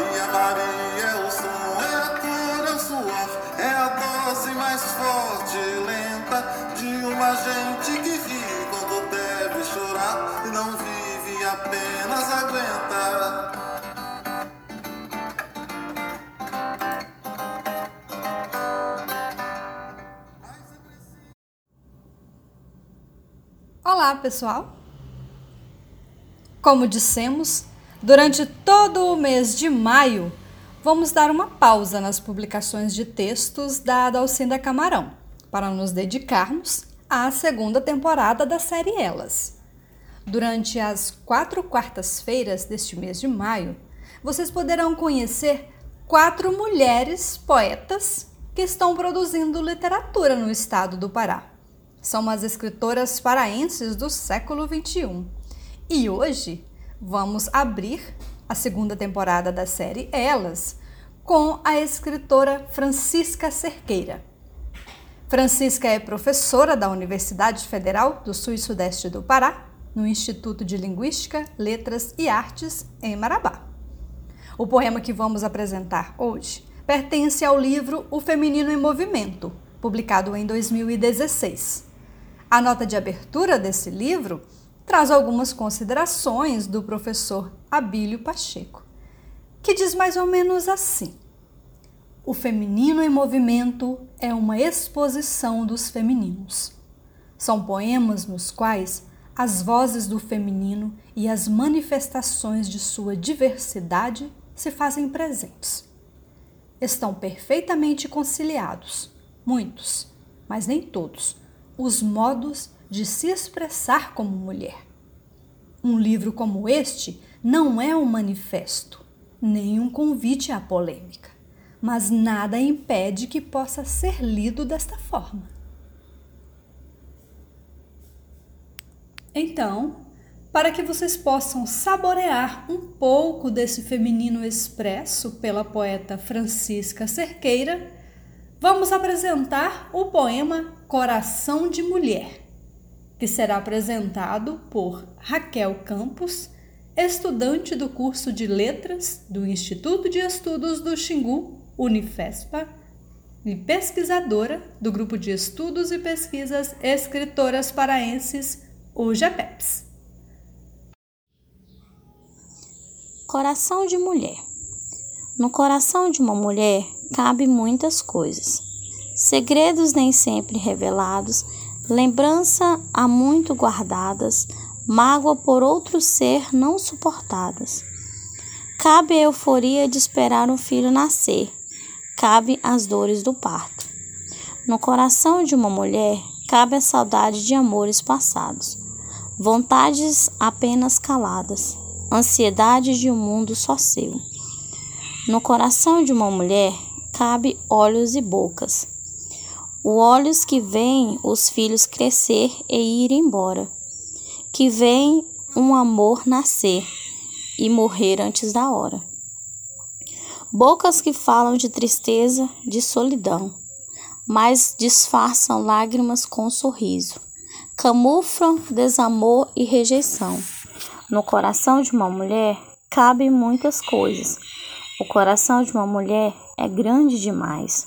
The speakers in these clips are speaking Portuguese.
Maria, Maria é o som, é a cor, é o suor, é a dose mais forte e lenta de uma gente que ri quando deve chorar e não vive, apenas aguenta. Olá, pessoal! Como dissemos, durante todo o mês de maio, vamos dar uma pausa nas publicações de textos da Dalcinda Camarão para nos dedicarmos à segunda temporada da série Elas. Durante as quatro quartas-feiras deste mês de maio, vocês poderão conhecer quatro mulheres poetas que estão produzindo literatura no estado do Pará. São as escritoras paraenses do século XXI e hoje vamos abrir a segunda temporada da série Elas com a escritora Francisca Cerqueira. Francisca é professora da Universidade Federal do Sul e Sudeste do Pará, no Instituto de Linguística, Letras e Artes, em Marabá. O poema que vamos apresentar hoje pertence ao livro O Feminino em Movimento, publicado em 2016. A nota de abertura desse livro traz algumas considerações do professor Abílio Pacheco, que diz mais ou menos assim: O feminino em movimento é uma exposição dos femininos. São poemas nos quais as vozes do feminino e as manifestações de sua diversidade se fazem presentes. Estão perfeitamente conciliados, muitos, mas nem todos, os modos de se expressar como mulher. Um livro como este não é um manifesto, nem um convite à polêmica, mas nada impede que possa ser lido desta forma. Então, para que vocês possam saborear um pouco desse feminino expresso pela poeta Francisca Cerqueira, vamos apresentar o poema Coração de Mulher que será apresentado por Raquel Campos, estudante do curso de Letras do Instituto de Estudos do Xingu, Unifespa, e pesquisadora do Grupo de Estudos e Pesquisas Escritoras Paraenses, UJAPEPS. Coração de mulher. No coração de uma mulher cabe muitas coisas. Segredos nem sempre revelados lembrança há muito guardadas, mágoa por outro ser não suportadas. Cabe a euforia de esperar um filho nascer, cabe as dores do parto. No coração de uma mulher cabe a saudade de amores passados, vontades apenas caladas, ansiedade de um mundo só seu. No coração de uma mulher cabe olhos e bocas, o olhos que veem os filhos crescer e ir embora, que veem um amor nascer e morrer antes da hora. Bocas que falam de tristeza, de solidão, mas disfarçam lágrimas com sorriso, camuflam desamor e rejeição. No coração de uma mulher cabem muitas coisas. O coração de uma mulher é grande demais.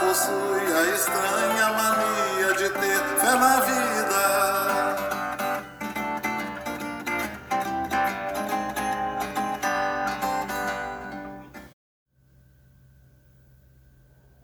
possui a estranha mania de ter fé na vida.